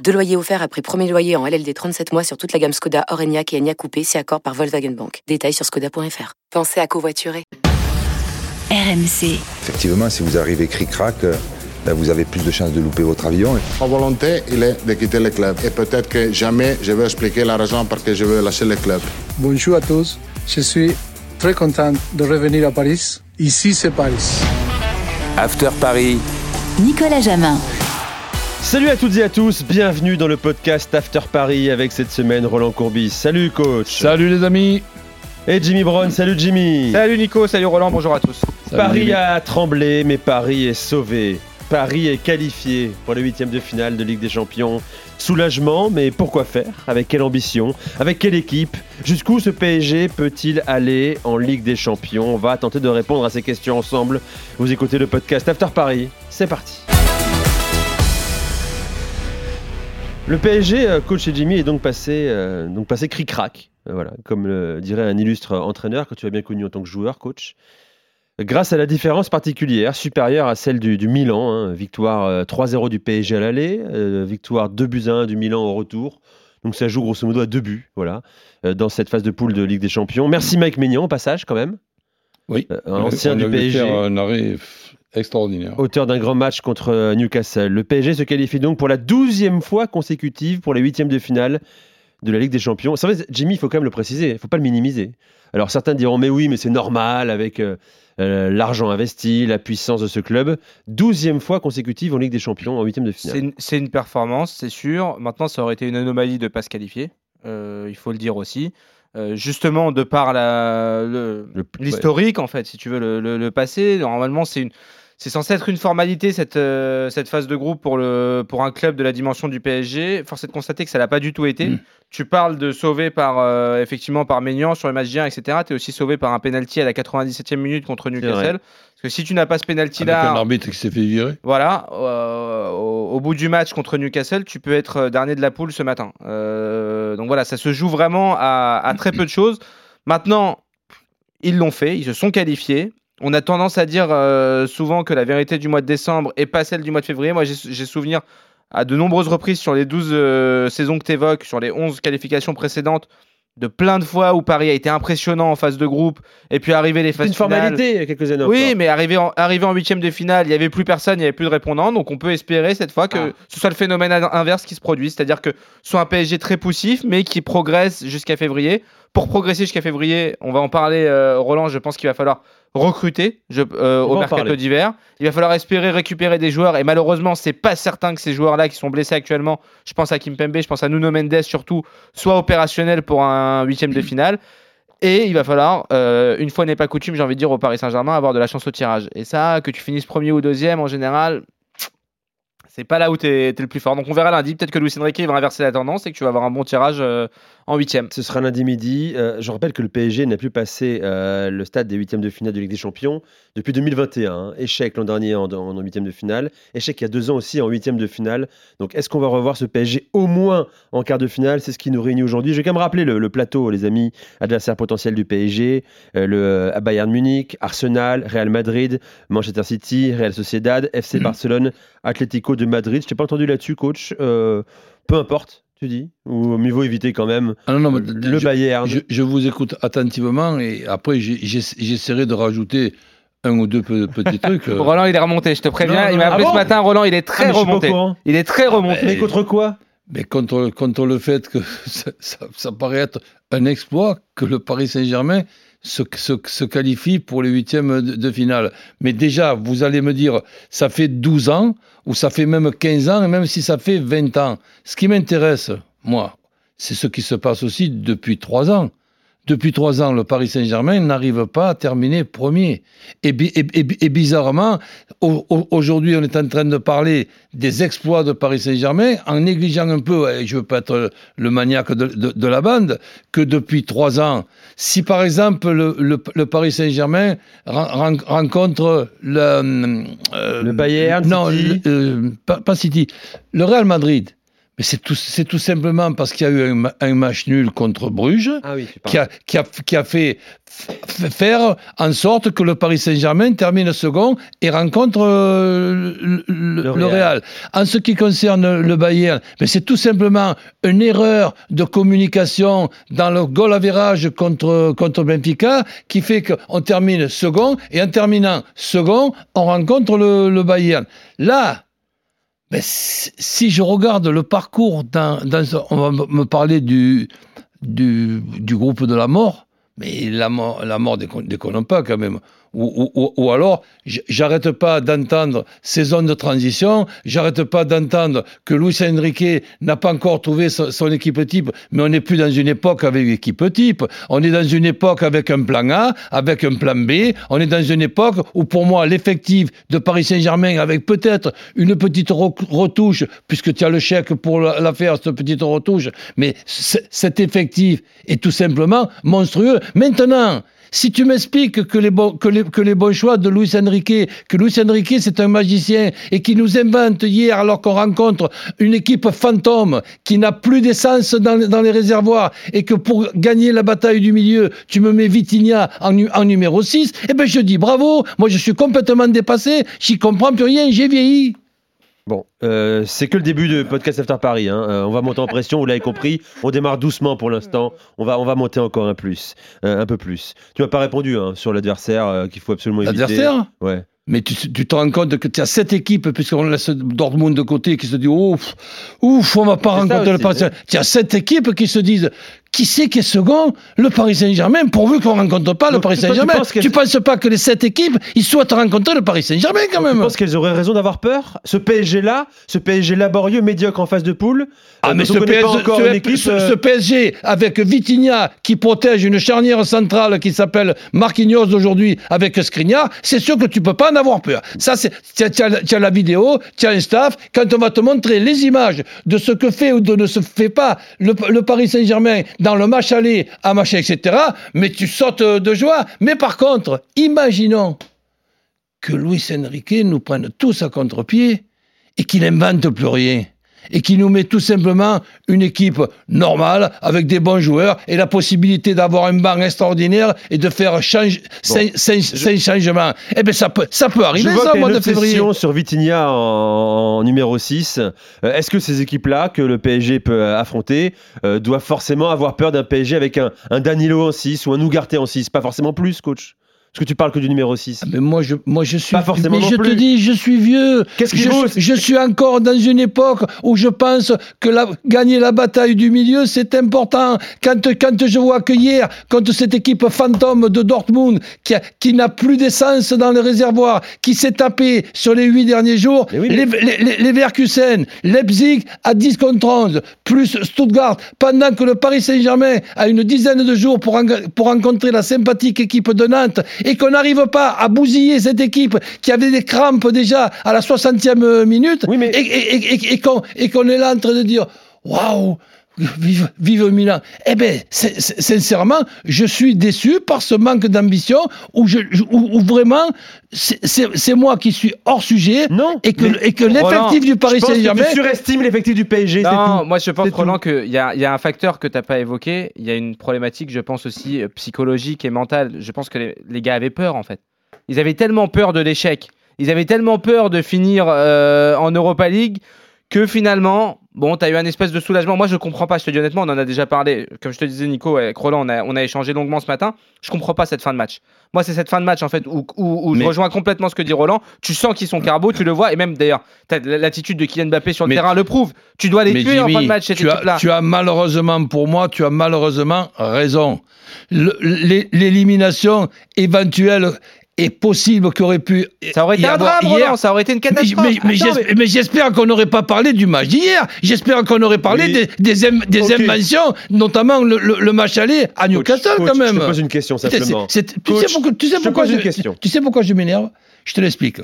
Deux loyers offerts après premier loyer en LLD 37 mois sur toute la gamme Skoda, Orenia et Enya Coupé, si accord par Volkswagen Bank. Détails sur skoda.fr. Pensez à covoiturer. RMC. Effectivement, si vous arrivez cric-crac, euh, ben, vous avez plus de chances de louper votre avion. Ma volonté, il est de quitter le club. Et peut-être que jamais je vais expliquer la raison pour laquelle je veux lâcher le club. Bonjour à tous. Je suis très content de revenir à Paris. Ici, c'est Paris. After Paris. Nicolas Jamin. Salut à toutes et à tous, bienvenue dans le podcast After Paris avec cette semaine Roland Courbis. Salut coach. Salut les amis. Et Jimmy Brown, salut Jimmy. Salut Nico, salut Roland, bonjour à tous. Paris a tremblé, mais Paris est sauvé. Paris est qualifié pour les huitièmes de finale de Ligue des Champions. Soulagement, mais pourquoi faire? Avec quelle ambition? Avec quelle équipe? Jusqu'où ce PSG peut-il aller en Ligue des Champions? On va tenter de répondre à ces questions ensemble. Vous écoutez le podcast After Paris, c'est parti. Le PSG, euh, coach et Jimmy, est donc passé, euh, donc passé cric-crac, euh, voilà, comme le dirait un illustre entraîneur que tu as bien connu en tant que joueur, coach. Grâce à la différence particulière, supérieure à celle du, du Milan, hein, victoire 3-0 du PSG à l'aller, victoire 2 buts 1 du Milan au retour. Donc ça joue grosso modo à deux buts, voilà, dans cette phase de poule de Ligue des Champions. Merci Mike Maignan au passage quand même. Oui, un ancien du PSG. un arrêt extraordinaire. Auteur d'un grand match contre Newcastle. Le PSG se qualifie donc pour la douzième fois consécutive pour les huitièmes de finale de la Ligue des Champions. C'est vrai, Jimmy, il faut quand même le préciser, il ne faut pas le minimiser. Alors certains diront, mais oui, mais c'est normal avec euh, euh, l'argent investi, la puissance de ce club. Douzième fois consécutive en Ligue des Champions en huitième de finale. C'est une, performance, c'est sûr. Maintenant, ça aurait été une anomalie de ne pas se qualifier. Euh, il faut le dire aussi. justement, de par l'historique, en fait, si tu veux, le, le passé, normalement, c'est une c'est censé être une formalité cette, euh, cette phase de groupe pour, le, pour un club de la dimension du PSG. Force est de constater que ça l'a pas du tout été. Mm. Tu parles de sauver par euh, effectivement par Maignan sur les matchs d'hier, etc. Tu es aussi sauvé par un penalty à la 97e minute contre Newcastle. Parce que si tu n'as pas ce penalty là, un arbitre qui s'est fait virer. Voilà, euh, au, bout du match contre Newcastle, tu peux être dernier de la poule ce matin. donc voilà, ça se joue vraiment à, à très peu de choses. Maintenant, ils l'ont fait, ils se sont qualifiés on a tendance à dire euh, souvent que la vérité du mois de décembre est pas celle du mois de février. Moi, j'ai souvenir à de nombreuses reprises sur les 12 euh, saisons que tu évoques, sur les 11 qualifications précédentes, de plein de fois où Paris a été impressionnant en phase de groupe et puis arriver les phases une formalité il y a quelques années oui mais arrivé en arrivé en huitième de finale il y avait plus personne il y avait plus de répondants. Donc on peut espérer cette fois que ah. ce soit le phénomène inverse qui se produit c'est-à-dire que soit un PSG très poussif mais qui progresse jusqu'à février. Pour progresser jusqu'à février on va en parler euh, Roland je pense qu'il va falloir recruter je, euh, au mercato d'hiver. Il va falloir espérer récupérer des joueurs et malheureusement, c'est pas certain que ces joueurs-là qui sont blessés actuellement, je pense à Kim Pembe, je pense à Nuno Mendes surtout, soient opérationnels pour un huitième de finale. Et il va falloir, euh, une fois n'est pas coutume, j'ai envie de dire au Paris Saint-Germain, avoir de la chance au tirage. Et ça, que tu finisses premier ou deuxième, en général, c'est pas là où tu es, le plus fort. Donc on verra lundi. Peut-être que Luis Enrique va inverser la tendance et que tu vas avoir un bon tirage euh, en huitième. Ce sera lundi midi. Euh, je rappelle que le PSG n'a plus passé euh, le stade des huitièmes de finale de Ligue des Champions depuis 2021. Hein. Échec l'an dernier en, huitième de finale. Échec il y a deux ans aussi en huitième de finale. Donc est-ce qu'on va revoir ce PSG au moins en quart de finale? C'est ce qui nous réunit aujourd'hui. Je vais quand même rappeler le, plateau, les amis, adversaires potentiels du PSG, le Bayern Munich, Arsenal, Real Madrid, Manchester City, Real Sociedad, FC Barcelone, Atlético de Madrid. Je t'ai pas entendu là-dessus, coach. Euh, peu importe, tu dis Ou mieux vaut éviter quand même ah non, le Bayern. Je, vous écoute attentivement et après j'essaierai de rajouter un ou deux petits trucs. Euh. Roland, il est remonté, je te préviens. il m'a appelé ah ce matin, Roland, il est très ah, remonté. Il est très remonté. Mais contre quoi? Mais contre, contre le fait que ça, ça, paraît être un exploit que le Paris Saint-Germain se, se, qualifie pour les huitièmes de, finale. Mais déjà, vous allez me dire, ça fait 12 ans, ou ça fait même 15 ans, et même si ça fait 20 ans. Ce qui m'intéresse, moi, c'est ce qui se passe aussi depuis 3 ans. Depuis trois ans, le Paris Saint-Germain n'arrive pas à terminer premier. Et, bi- et- et- et bizarrement, au- au- aujourd'hui, on est en train de parler des exploits de Paris Saint-Germain en négligeant un peu, et je veux pas être le maniaque de, de- de la bande, que depuis trois ans, si par exemple le, le- le Paris Saint-Germain ren- ren- rencontre le, euh, Le Bayern, non, City. le- euh, pas, pas City, le Real Madrid. Mais c'est tout, c'est tout simplement parce qu'il y a eu un, ma- un match nul contre Bruges Ah oui, qui a, qui a, qui a fait faire en sorte que le Paris Saint-Germain termine second et rencontre euh, le, le- Le le Real. Real. En ce qui concerne le Bayern, mais c'est tout simplement une erreur de communication dans le goal average contre, contre Benfica qui fait qu'on termine second et en terminant second, on rencontre le, le Bayern. Là, ben, si je regarde le parcours, ce- on va me- parler du, du, groupe de la mort, mais la mort, la mort déconne pas quand même. Ou, alors, j'arrête pas d'entendre ces zones de transition, j'arrête pas d'entendre que Luis Enrique n'a pas encore trouvé son, son équipe type, mais on n'est plus dans une époque avec équipe type, on est dans une époque avec un plan A, avec un plan B, on est dans une époque où pour moi l'effectif de Paris Saint-Germain avec peut-être une petite re- retouche, puisque tu as le chèque pour la faire, cette petite retouche, mais cet effectif est tout simplement monstrueux. Maintenant, si tu m'expliques que les, bons, que, les, que les bons choix de Luis Enrique, que Luis Enrique c'est un magicien et qui nous invente hier alors qu'on rencontre une équipe fantôme qui n'a plus d'essence dans, les- dans les réservoirs et que pour gagner la bataille du milieu, tu me mets Vitinha en, nu- en numéro 6, eh ben je dis bravo, moi je suis complètement dépassé, j'y comprends plus rien, j'ai vieilli. Bon, euh, c'est que le début de podcast After Paris. hein. Euh, on va monter en pression, vous l'avez compris. On démarre doucement pour l'instant. On va, on va monter encore un plus, euh, un peu plus. Tu m'as pas répondu hein, sur l'adversaire qu'il faut absolument éviter. L'adversaire? Ouais. Mais tu, tu te rends compte que tu as cette équipe, puisqu'on laisse Dortmund de côté, qui se dit ouf, ouf, on va pas rencontrer le. Tu as cette équipe qui se disent qui c'est qui est second Le Paris Saint-Germain, pourvu qu'on rencontre pas le Donc, Paris toi, tu Saint-Germain. penses qu'elles- Tu penses pas que les sept équipes, ils souhaitent rencontrer le Paris Saint-Germain quand même penses qu'elles auraient raison d'avoir peur Ce PSG-là, ce PSG laborieux, médiocre en phase de poule Ah, euh, mais ce encore ce- équipe. ce- euh, ce PSG avec Vitinha qui protège une charnière centrale qui s'appelle Marquinhos aujourd'hui avec Skriniar, c'est sûr que tu peux pas en avoir peur. Ça, c'est, tu as, tu as- tu as la vidéo, tu as un staff. Quand on va te montrer les images de ce que fait ou de ne se fait pas le, le Paris Saint-Germain dans le match aller à machin, etc., mais tu sautes de joie. Mais par contre, imaginons que Luis Enrique nous prenne tous à contre-pied et qu'il invente plus rien. Et qu'il nous met tout simplement une équipe normale avec des bons joueurs et la possibilité d'avoir un banc extraordinaire et de faire change, cinq, cinq- cinq changements. Eh bien, ça peut, ça peut Je arriver, vois ça, au mois de février. sur Vitinha en, en numéro 6. Euh, Est-ce que ces équipes-là, que le PSG peut euh, affronter, euh, doivent forcément avoir peur d'un PSG avec un, un Danilo en 6 ou un Ougarté en 6 Pas forcément plus, coach Parce que tu parles que du numéro 6. Ah, Mais moi, je, moi, je suis. Pas forcément mais non je plus. te dis, je suis vieux. Qu'est-ce je, vaut je suis encore dans une époque où je pense que la- gagner la bataille du milieu, c'est important. Quand, quand je vois que hier, contre cette équipe fantôme de Dortmund, qui, a- qui n'a plus d'essence dans le réservoir, qui s'est tapé sur les huit derniers jours, Mais oui, mais- les, les, les, Leverkusen, Leipzig à 10 contre 11, plus Stuttgart, pendant que le Paris Saint-Germain a une dizaine de jours pour, en- pour rencontrer la sympathique équipe de Nantes et qu'on n'arrive pas à bousiller cette équipe qui avait des crampes déjà à la 60e minute Oui, mais- et, et, et, et- et qu'on et qu'on est là en train de dire waouh Vive, vive Milan. Eh bien, sincèrement, je suis déçu par ce manque d'ambition où, je, où, où vraiment, c'est- moi qui suis hors sujet Non. et que, et l'effectif du Paris Saint-Germain. tu surestimes l'effectif du PSG, Non, tout. moi je pense. Roland, qu'il y a, il y a un facteur que tu n'as pas évoqué. Il y a une problématique, je pense aussi, euh, psychologique et mentale. Je pense que les, les gars avaient peur, en fait. Ils avaient tellement peur de l'échec. Ils avaient tellement peur de finir euh, en Europa League que finalement, bon, tu as eu un espèce de soulagement. Moi, je comprends pas, je te dis honnêtement, on en a déjà parlé. Comme je te disais, Nico, avec Roland, on a, on a échangé longuement ce matin. Je comprends pas cette fin de match. Moi, c'est cette fin de match, en fait, où, où- où je rejoins complètement ce que dit Roland. Tu sens qu'ils sont carbo, tu le vois, et même d'ailleurs, l'attitude de Kylian Mbappé sur le Mais- terrain le prouve. Tu dois les Mais tuer en fin de match, cette tu as, tu as malheureusement, pour moi, tu as malheureusement raison. L'élimination éventuelle est possible qu'il aurait pu. Ça aurait été un drame, Roland, ça aurait été une catastrophe. mais- mais j'espère qu'on n'aurait pas parlé du match d'hier. J'espère qu'on aurait parlé Oui. des, des, im- des Ok. inventions, notamment le, le- le match aller à Newcastle coach, quand même. Je te pose une question simplement. c'est- tu Coach, sais pourquoi, tu sais je pourquoi tu sais pourquoi je m'énerve? Je te l'explique.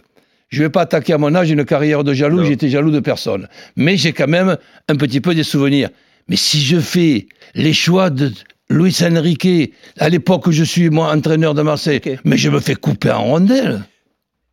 Je vais pas attaquer à mon âge une carrière de jaloux, j'étais jaloux de personne. Mais j'ai quand même un petit peu des souvenirs. Mais si je fais les choix de Luis Enrique, à l'époque où je suis moi entraîneur de Marseille, mais je me fais couper en rondelles.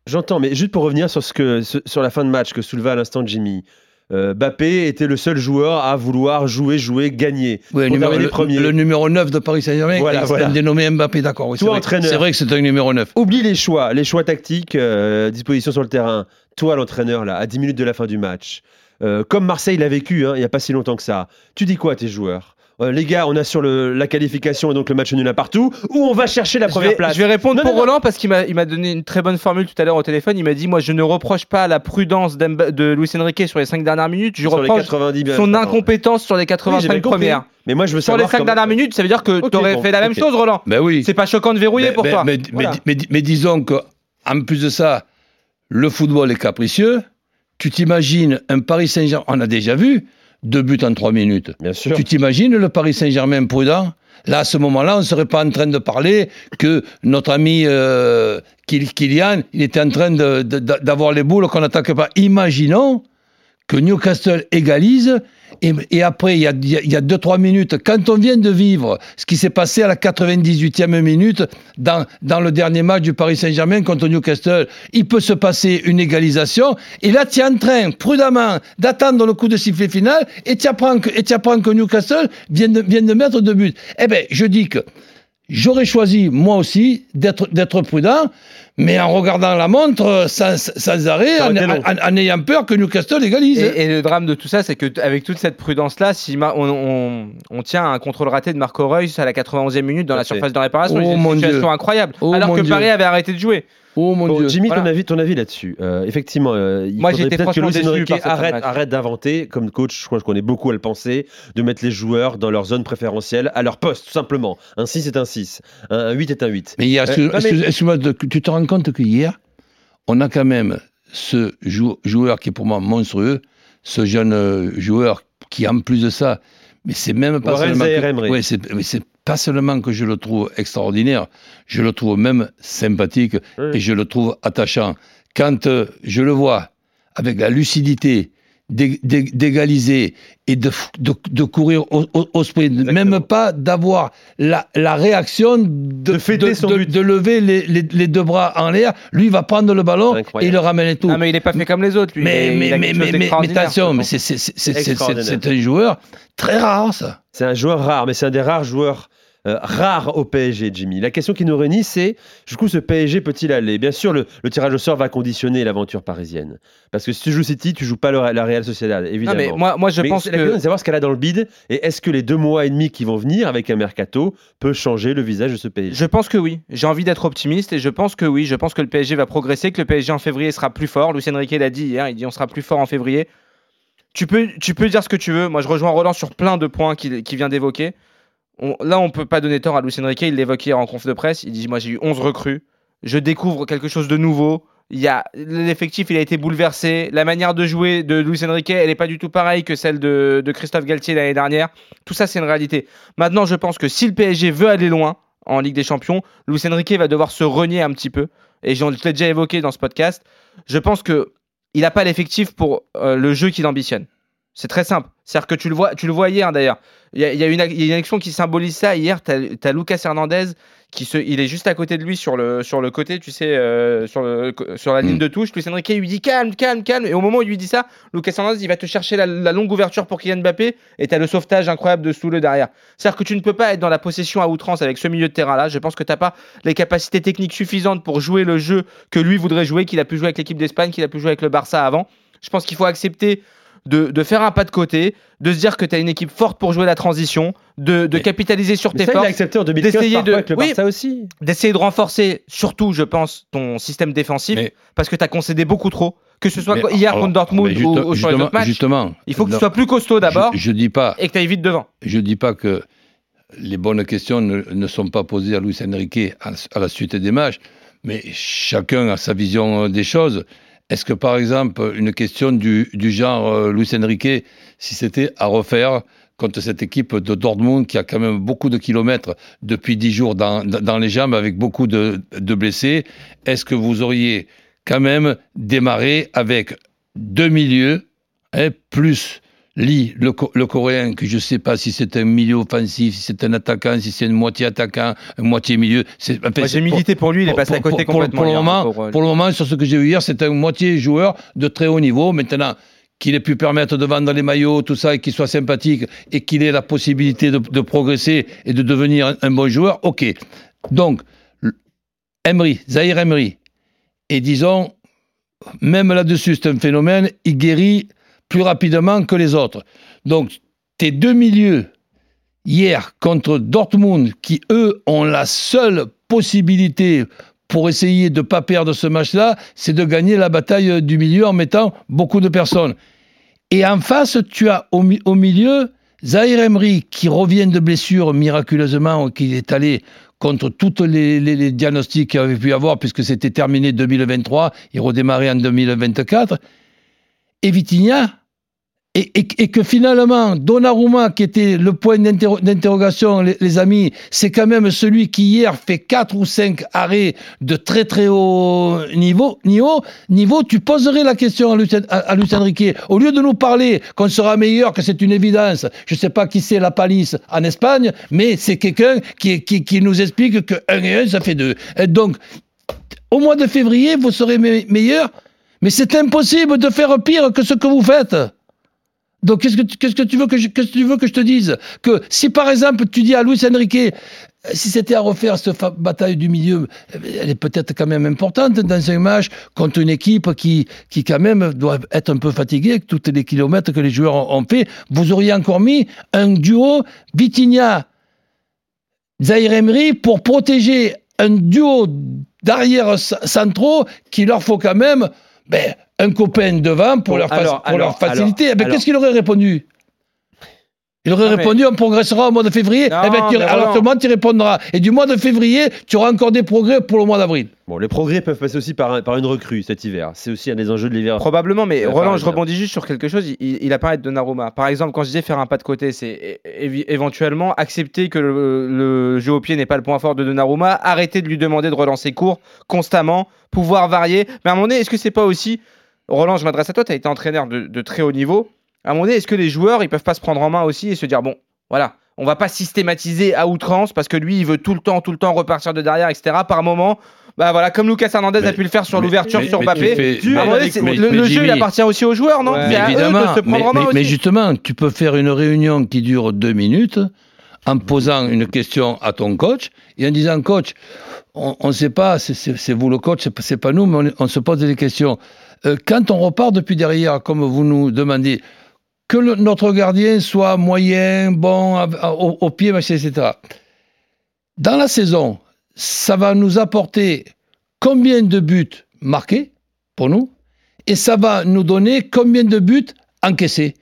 J'entends, mais juste pour revenir sur, ce que, sur la fin de match que souleva à l'instant Jimmy. Euh, Bappé était le seul joueur à vouloir jouer, jouer, gagner. Oui, numéro- le, premier. le numéro 9 de Paris Saint-Germain, Voilà, est voilà. dénommé Mbappé, d'accord. oui, c'est vrai. vrai que c'est un numéro 9. Oublie les choix, les choix tactiques, euh, disposition sur le terrain. Toi, l'entraîneur, là, à 10 minutes de la fin du match, euh, comme Marseille l'a vécu hein, il n'y a pas si longtemps que ça, tu dis quoi à tes joueurs? Euh, Les gars, on assure le, la qualification et donc le match nul à partout, ou on va chercher la Je première vais, place je vais répondre Non, pour non, non. Roland parce qu'il m'a il m'a donné une très bonne formule tout à l'heure au téléphone. Il m'a dit Moi, je ne reproche pas la prudence de Luis Enrique sur les 5 dernières minutes. Je Sur les reproche 90 bien, son incompétence sur les Oui, j'ai 85 bien compris. premières. Mais moi, je veux Sur les savoir 5 comment- dernières minutes, ça veut dire que Ok, tu aurais bon, fait la même chose, Roland. Ben oui. C'est pas choquant de verrouiller pour mais- toi. Mais, Voilà. mais- mais- mais disons que, en plus de ça, le football est capricieux. Tu t'imagines un Paris Saint-Germain, on a déjà vu, deux buts en trois minutes. Bien sûr. Tu t'imagines le Paris Saint-Germain prudent? Là, à ce moment-là, on ne serait pas en train de parler que notre ami euh, Kyl- Kylian, il était en train d'avoir les boules qu'on n'attaque pas. Imaginons que Newcastle égalise et, après, il y a 2-3 minutes, quand on vient de vivre ce qui s'est passé à la 98e minute dans, dans le dernier match du Paris Saint-Germain contre Newcastle, il peut se passer une égalisation et là, tu es en train, prudemment, d'attendre le coup de sifflet final et tu apprends apprends que Newcastle vient de, vient de mettre deux buts. Eh bien, je dis que J'aurais choisi, moi aussi, d'être prudent, mais en regardant la montre sans, sans arrêt, en, ayant peur que Newcastle égalise. Et, et le drame de tout ça, c'est que avec toute cette prudence-là, si on, on- on tient un contrôle raté de Marco Reus à la 91e minute dans la surface de réparation, Oh, c'est mon une situation Dieu. incroyable. Oh, alors mon que Dieu. Paris avait arrêté de jouer. Oh mon Bon, Dieu. Jimmy, Voilà. ton avis, ton avis là-dessus. Euh, effectivement, euh, il Moi, faudrait peut-être que fin de arrête, arrête d'inventer, comme coach, je crois qu'on est beaucoup à le penser, de mettre les joueurs dans leur zone préférentielle, à leur poste, tout simplement. Un 6 est un 6, un, un 8 est un 8. Mais Euh, mais- excuse- excuse-moi, tu te rends compte qu'hier, on a quand même ce jou- joueur qui est pour moi monstrueux, ce jeune euh, joueur qui, en plus de ça, mais c'est même pas Warren seulement. que- Zaïre-Emery. Ouais, c'est mais c'est pas seulement que je le trouve extraordinaire, je le trouve même sympathique et je le trouve attachant. Quand euh, je le vois avec la lucidité d'égaliser et de, de, de courir au, au- au sprint, Exactement. même pas d'avoir la, la réaction de, De fêter son de- but. de lever les, les- les deux bras en l'air. Lui, il va prendre le ballon Incroyable. et il le ramène et tout. Ah, mais il n'est pas fait comme les autres, lui. mais, mais, mais, mais, attention, c'est un joueur très rare, ça. C'est un joueur rare, mais c'est un des rares joueurs euh, rares au PSG, Jimmy. La question qui nous réunit, c'est jusqu'où ce PSG peut-il aller? Bien sûr, le, le tirage au sort va conditionner l'aventure parisienne. Parce que si tu joues City, tu joues pas le- la Real Sociedad, Non, évidemment. mais moi, moi je Mais pense c'est la question que. de savoir ce qu'elle a dans le bide et est-ce que les deux mois et demi qui vont venir avec un mercato peut changer le visage de ce PSG. Je pense que oui. J'ai envie d'être optimiste et je pense que oui. Je pense que le PSG va progresser, que le PSG en février sera plus fort. Lucien Riquet l'a dit hier. Il dit on sera plus fort en février. Tu peux, tu peux dire ce que tu veux. Moi, je rejoins Roland sur plein de points qu'il qu'il vient d'évoquer. Là, on peut pas donner tort à Lucien Riquet. Il l'évoquait hier en conf de presse. Il dit moi j'ai eu 11 recrues. Je découvre quelque chose de nouveau. Il l'effectif, il a été bouleversé. La manière de jouer de Luis Enrique, elle n'est pas du tout pareille que celle de, Christophe Galtier l'année dernière. Tout ça, c'est une réalité. Maintenant, je pense que si le PSG veut aller loin en Ligue des Champions, Luis Enrique va devoir se renier un petit peu. Et j'en l'ai déjà évoqué dans ce podcast. Je pense que il n'a pas l'effectif pour euh, le jeu qu'il ambitionne. C'est très simple. C'est-à-dire que tu le vois, tu le vois hier d'ailleurs. Il y, y a une action qui symbolise ça. Hier, tu as, Lucas Hernandez qui se, il est juste à côté de lui sur le, sur le côté, tu sais, euh, sur, le- sur la ligne Mm. de touche. Luis Enrique lui dit calme, calme, calme. Et au moment où il lui dit ça, Lucas Hernandez, il va te chercher la, la longue ouverture pour Kylian Mbappé et tu as le sauvetage incroyable de Soule derrière. C'est-à-dire que tu ne peux pas être dans la possession à outrance avec ce milieu de terrain-là. Je pense que tu n'as pas les capacités techniques suffisantes pour jouer le jeu que lui voudrait jouer, qu'il a pu jouer avec l'équipe d'Espagne, qu'il a pu jouer avec le Barça avant. Je pense qu'il faut accepter de, de faire un pas de côté, de se dire que tu as une équipe forte pour jouer la transition, de, capitaliser sur Mais tes ça, il forces, accepté en 2015 d'essayer de- avec le Oui. Barça aussi. d'essayer de renforcer surtout, je pense, ton système défensif, Mais- parce que tu as concédé beaucoup trop. Que ce soit Mais hier alors, contre Dortmund juste- ou sur les autres matchs, justement, il faut que tu sois plus costaud d'abord Je, je dis pas, et que tu ailles vite devant. je dis pas que les bonnes questions ne, ne sont pas posées à Luis Enrique à, à la suite des matchs, mais chacun a sa vision des choses. Est-ce que, par exemple, une question du, genre euh, Luis Enrique, si c'était à refaire contre cette équipe de Dortmund qui a quand même beaucoup de kilomètres depuis dix jours dans, les jambes avec beaucoup de, de blessés, est-ce que vous auriez quand même démarré avec deux milieux, hein, plus Lee, le, co- le Coréen, que je ne sais pas si c'est un milieu offensif, si c'est un attaquant, si c'est une moitié attaquant, une moitié milieu. c'est- j'ai milité pour lui, il est passé à côté pour, complètement. pour le moment, le pauvre. pour le moment, sur ce que j'ai vu hier, c'est un moitié joueur de très haut niveau. Maintenant, qu'il ait pu permettre de vendre les maillots, tout ça, et qu'il soit sympathique, et qu'il ait la possibilité de, de progresser et de devenir un, un bon joueur, ok. Donc, Emery, Zahir Emery, et disons, même là-dessus, c'est un phénomène, il guérit plus rapidement que les autres. Donc, tes deux milieux, hier, contre Dortmund, qui, eux, ont la seule possibilité pour essayer de ne pas perdre ce match-là, c'est de gagner la bataille du milieu en mettant beaucoup de personnes. Et en face, tu as au, mi- au milieu Zahir Emery qui revient de blessure miraculeusement, qui est allé contre tous les, les- les diagnostics qu'il avait pu avoir, puisque c'était terminé 2023, il redémarrait en 2024. Et Vitinha, et, que finalement, Donnarumma, qui était le point d'interro- d'interrogation, les, amis, c'est quand même celui qui hier fait 4 ou 5 arrêts de très très haut niveau. Niveau, niveau tu poserais la question à Lucien, Lucien Riquet. Au lieu de nous parler qu'on sera meilleur, que c'est une évidence, je ne sais pas qui c'est la palisse en Espagne, mais c'est quelqu'un qui, qui, qui nous explique que 1 et 1, ça fait 2. Et donc, au mois de février, vous serez me- meilleur, mais c'est impossible de faire pire que ce que vous faites. Donc, qu'est-ce que, tu- veux que je, tu veux que je te dise? Que si par exemple tu dis à Luis Enrique, euh, si c'était à refaire cette bataille du milieu, euh, elle est peut-être quand même importante dans un match contre une équipe qui, qui quand même doit être un peu fatiguée avec tous les kilomètres que les joueurs ont, fait. Vous auriez encore mis un duo Vitinha, Zahir Emery pour protéger un duo d'arrière centraux qui leur faut quand même ben, un copain devant pour, Bon, leur, alors, pour leur alors, faciliter. Eh ben, Qu'est-ce qu'il aurait répondu? Il aurait Non, mais- répondu, on progressera au mois de février. Non, Eh ben, tu- alors tout le monde, tu répondras. Et du mois de février, tu auras encore des progrès pour le mois d'avril. Bon, les progrès peuvent passer aussi par, un- par une recrue cet hiver. C'est aussi un des enjeux de l'hiver. Probablement, mais Roland, je rebondis juste sur quelque chose. Il, il a parlé de Donnarumma. Par exemple, quand je disais faire un pas de côté, c'est éventuellement accepter que le, le jeu au pied n'est pas le point fort de Donnarumma, arrêter de lui demander de relancer court constamment, pouvoir varier. Mais à un moment donné, est-ce que c'est pas aussi. Roland, je m'adresse à toi, tu as été entraîneur de, de très haut niveau. À un moment donné, est-ce que les joueurs, ils peuvent pas se prendre en main aussi et se dire, bon, voilà, on va pas systématiser à outrance parce que lui, il veut tout le temps, tout le temps repartir de derrière, etc. Par moment, bah voilà, comme Lucas Hernandez Mais- a pu le faire sur mais- l'ouverture mais- sur mais Mbappé. mais- mais- le, mais le jeu, il appartient aussi aux joueurs, non? Ouais. C'est à eux de Évidemment, se prendre mais, en main mais- mais justement, tu peux faire une réunion qui dure deux minutes en posant une question à ton coach et en disant coach, on ne sait pas, c'est- vous le coach, c'est pas- c'est pas nous, mais on, on se pose des questions. Euh, quand on repart depuis derrière, comme vous nous demandez, que le- notre gardien soit moyen, bon, à- à- au, au pied, machin, etc. Dans la saison, ça va nous apporter combien de buts marqués pour nous et ça va nous donner combien de buts encaissés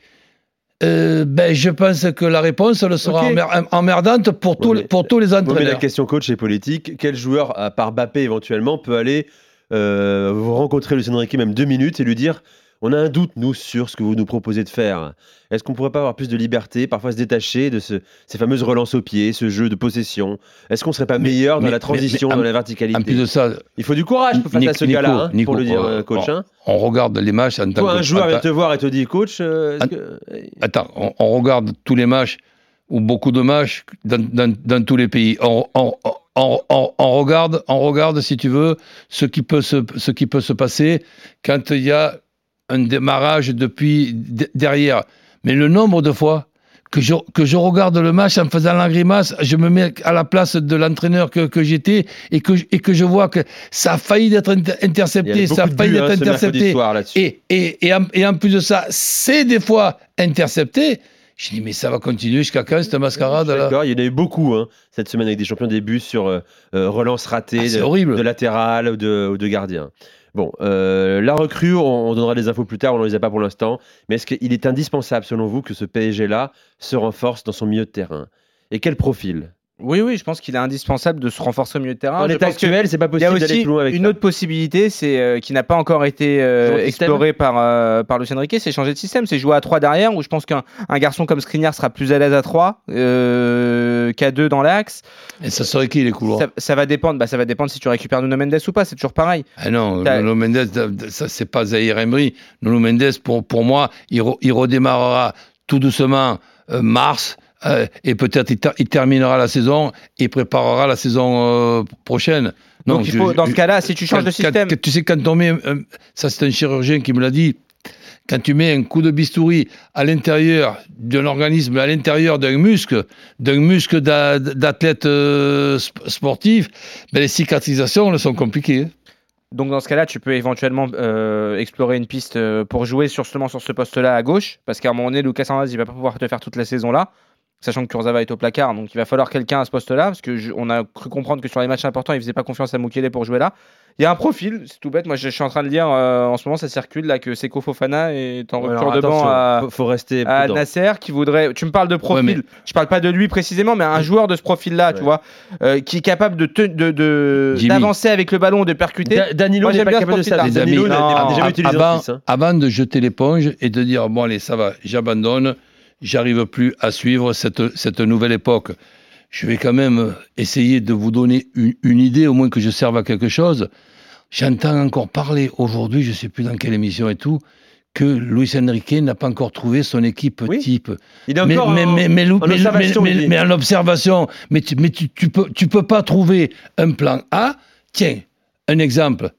Euh, ben, je pense que la réponse sera emmerdante pour, tous Ouais, les, mais- pour tous les Bon, mais la entraîneurs. question coach est politique. Quel joueur, à part Bappé éventuellement, peut aller euh, vous rencontrer Lucien Enrique même deux minutes et lui dire on a un doute, nous, sur ce que vous nous proposez de faire. Est-ce qu'on pourrait pas avoir plus de liberté, parfois se détacher de ce- ces fameuses relances au pied, ce jeu de possession? Est-ce qu'on serait pas Mais- meilleur dans la transition, mais- dans la en verticalité? En plus de ça, Il faut du courage pour face à ce gars-là, hein, pour le dire, euh, coach. hein. on regarde les matchs en tant Toi, que- un joueur en vient te voir et te dit coach, euh, Att- que- Attends, on, on regarde tous les matchs, ou beaucoup de matchs, dans, dans- dans tous les pays. On, on- on- on- on regarde, on regarde, si tu veux, ce qui peut se, ce qui peut se passer quand il y a un démarrage depuis de- derrière. Mais le nombre de fois que je, que je regarde le match en faisant la grimace, je me mets à la place de l'entraîneur que, que j'étais et que, je- et que je vois que ça a failli d'être inter- intercepté, a ça a failli d'être hein, intercepté. soir. Et, et, et, en, et en plus de ça, c'est des fois intercepté. Je dis, mais ça va continuer jusqu'à quand cette mascarade là? D'accord, il y en a eu beaucoup hein, cette semaine avec des champions des buts sur euh, euh, relance ratée Ah, de, horrible. de latéral ou de, ou de gardien. Bon, euh, la recrue, on, on donnera des infos plus tard, on n'en les a pas pour l'instant. Mais est-ce qu'il est indispensable, selon vous, que ce PSG-là se renforce dans son milieu de terrain? Et quel profil? Oui, oui, je pense qu'il est indispensable de se renforcer au milieu de terrain. En l'état actuel, c'est pas Il y a possible d'aller aussi plus loin avec une ça. autre possibilité, c'est euh, qui n'a pas encore été euh, explorée par euh, par Lucien Riquet, c'est changer de système, c'est jouer à 3 derrière où je pense qu'un un garçon comme Skriniar sera plus à l'aise à 3 euh, qu'à 2 dans l'axe. Et ça serait qui les couloirs Ça, ça va dépendre, bah ça va dépendre si tu récupères Nuno Mendes ou pas, c'est toujours pareil. Ah non, Nuno Mendes, ça c'est pas Zahir Emery. Nuno Mendes, pour, pour moi, il, re- il redémarrera tout doucement euh, mars euh, et peut-être il, ter- il terminera la saison et préparera la saison euh, prochaine. Non, Donc il je- dans ce cas-là, si tu changes quand- de système, quand- tu sais, quand on met, euh, ça c'est un chirurgien qui me l'a dit, quand tu mets un coup de bistouri à l'intérieur d'un organisme, à l'intérieur d'un muscle, d'un muscle d'a- d'athlète euh, sp- sportif, ben les cicatrisations elles sont compliquées. hein. Donc dans ce cas-là, tu peux éventuellement euh, explorer une piste pour jouer sur, sur ce poste-là à gauche, parce qu'à un moment donné, Lucas Hernandez, il va pas pouvoir te faire toute la saison là, sachant que Kurzawa est au placard, donc il va falloir quelqu'un à ce poste-là, parce que je- on a cru comprendre que sur les matchs importants, il faisait pas confiance à Mukele pour jouer là. Il y a un profil, c'est tout bête. Moi, je, je suis en train de lire euh, en ce moment, ça circule là que Seko Fofana est en Ouais, rupture de banc à, faut, faut rester à. Nasser qui voudrait. Tu me parles de profil. mais- Je parle pas de lui précisément, mais un joueur de ce profil-là, tu Ouais. vois, euh, qui est capable de te- de- d'avancer avec le ballon, de percuter. Da- Danilo n'est j'aime pas capable de ça. profil-là. Danilo Les n'a déjà utilisé avant, hein. avant de jeter l'éponge et de dire bon allez ça va, j'abandonne, j'arrive plus à suivre cette, cette nouvelle époque. Je vais quand même essayer de vous donner une, une idée, au moins que je serve à quelque chose. J'entends encore parler aujourd'hui, je ne sais plus dans quelle émission et tout, que Luis Enrique n'a pas encore trouvé son équipe Oui. type. Il est encore mais, en- mais, mais, en observation, mais- en observation, mais, tu, mais tu, tu peux, tu peux pas trouver un plan A. Tiens, un exemple.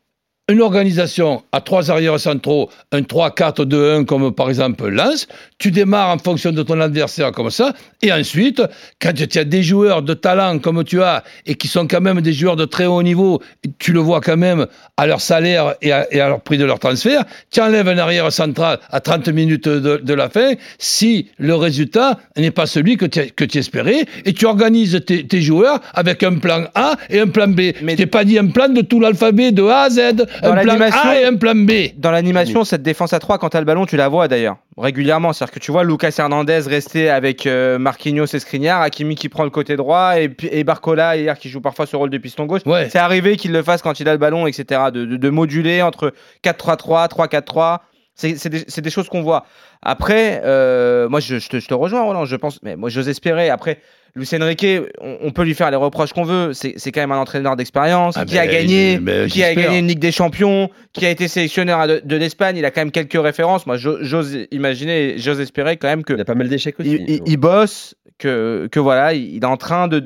Une organisation à trois arrières centraux, un 3-4-2-1 comme par exemple Lens, tu démarres en fonction de ton adversaire comme ça, et ensuite, quand tu as des joueurs de talent comme tu as, et qui sont quand même des joueurs de très haut niveau, tu le vois quand même à leur salaire et à, et à leur prix de leur transfert, tu enlèves un arrière central à 30 minutes de, de la fin, si le résultat n'est pas celui que tu, que tu espérais, et tu organises tes, tes joueurs avec un plan A et un plan B. Mais- t'ai pas dit un plan de tout l'alphabet de A à Z, Dans un plan l'animation- A et un plan B. Dans l'animation, cette défense à 3, quand tu as le ballon, tu la vois d'ailleurs régulièrement. C'est-à-dire que tu vois Lucas Hernandez rester avec euh, Marquinhos et Skriniar, Hakimi qui prend le côté droit et, Barcola hier qui joue parfois ce rôle de piston gauche. Ouais. C'est arrivé qu'il le fasse quand il a le ballon, etc. De, de- de moduler entre 4-3-3, 3-4-3. C'est c'est des, c'est des choses qu'on voit. Après, euh, moi je, je te, je te rejoins, Roland. Je pense, mais moi j'ose espérer. Après, Lucien Riquet, on, on peut lui faire les reproches qu'on veut. C'est c'est quand même un entraîneur d'expérience Ah qui ben, a gagné, ben, qui a gagné une Ligue des Champions, qui a été sélectionneur de, de l'Espagne. Il a quand même quelques références. Moi, j'o- j'ose imaginer, j'ose espérer quand même que Il a pas mal d'échecs aussi. il, il- il bosse, que, que voilà, il est en train de,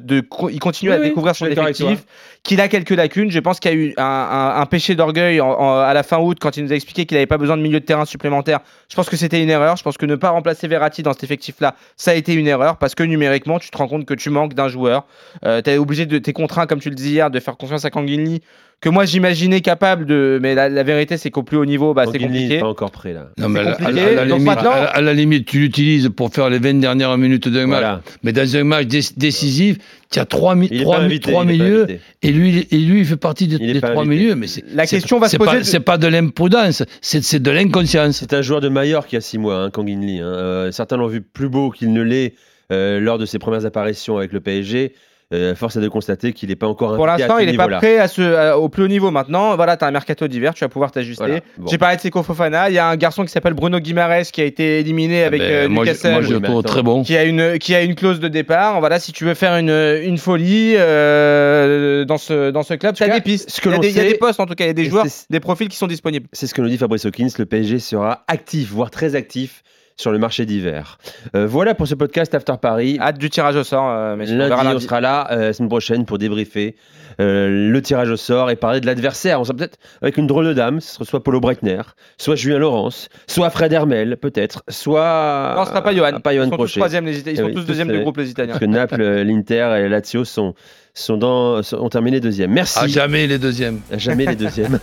il continue Oui, à oui, découvrir son effectif, qu'il a quelques lacunes. Je pense qu'il y a eu un, un- un péché d'orgueil à la fin août quand il nous a expliqué qu'il n'avait pas besoin de milieu de terrain supplémentaire. Je pense que c'était une erreur. Je pense que ne pas remplacer Verratti dans cet effectif-là, ça a été une erreur parce que numériquement, tu te rends compte que tu manques d'un joueur. Euh, tu es obligé de, t'es contraint, comme tu le disais hier, de faire confiance à Kanguinli, que moi j'imaginais capable de. Mais la, la vérité, c'est qu'au plus haut niveau, bah, c'est compliqué. pas encore prêt là. Non, mais à la- à, compliqué. la- à la Donc limite, maintenant- à la- à la limite, tu l'utilises pour faire les 20 dernières minutes d'un match. Voilà. Mais dans un match dé- décisif, tu as trois, Il il milieux et lui, et lui, il fait partie des, Il trois invité. milieux. Mais c'est, La question va se c'est poser C'est pas de l'imprudence, c'est, de l'inconscience. C'est un joueur de Mallorca qui a 6 mois, hein, Kang In Lee, hein. Euh, certains l'ont vu plus beau qu'il ne l'est euh, lors de ses premières apparitions avec le PSG. Euh, force est de constater qu'il n'est pas encore Pour l'instant, il n'est pas prêt à ce, au plus haut niveau. Maintenant, voilà, tu as un mercato d'hiver, tu vas pouvoir t'ajuster. Voilà, bon. J'ai parlé de Seko Fofana. Il y a un garçon qui s'appelle Bruno Guimares qui a été éliminé avec Ben, euh, moi, je- Newcastle. moi, je le mais trouve attends. très bon. Qui a, une, qui a une clause de départ. Voilà, si tu veux faire une, une folie euh, dans, ce, dans ce club, tu as des pistes. ce que il, y a des, il y a des postes en tout cas, il y a des joueurs, des profils qui sont disponibles. C'est ce que nous dit Fabrice Hawkins. Le PSG sera actif, voire très actif sur le marché d'hiver. Euh, voilà pour ce podcast After Paris. Hâte du tirage au sort, euh, messieurs. On Lundi, on sera là euh, la semaine prochaine pour débriefer euh, le tirage au sort et parler de l'adversaire. On sera peut-être avec une drôle de dame. Ce sera soit Paulo Breitner, soit Julien Laurence, soit Fred Hermel, peut-être, soit. Non, ce sera pas Johan. Pas Johan ils sont tous, troisième, les Ita- ils Eh sont oui, tous deuxième du groupe, les Italiens. Parce que Naples, l'Inter et Lazio sont, sont dans, sont- ont terminé deuxième. Merci. À jamais les deuxièmes. Jamais les deuxièmes.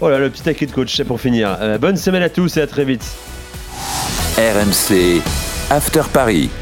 oh là, le petit taquet de coach, c'est pour finir. Euh, bonne semaine à tous et à très vite. RMC After Paris.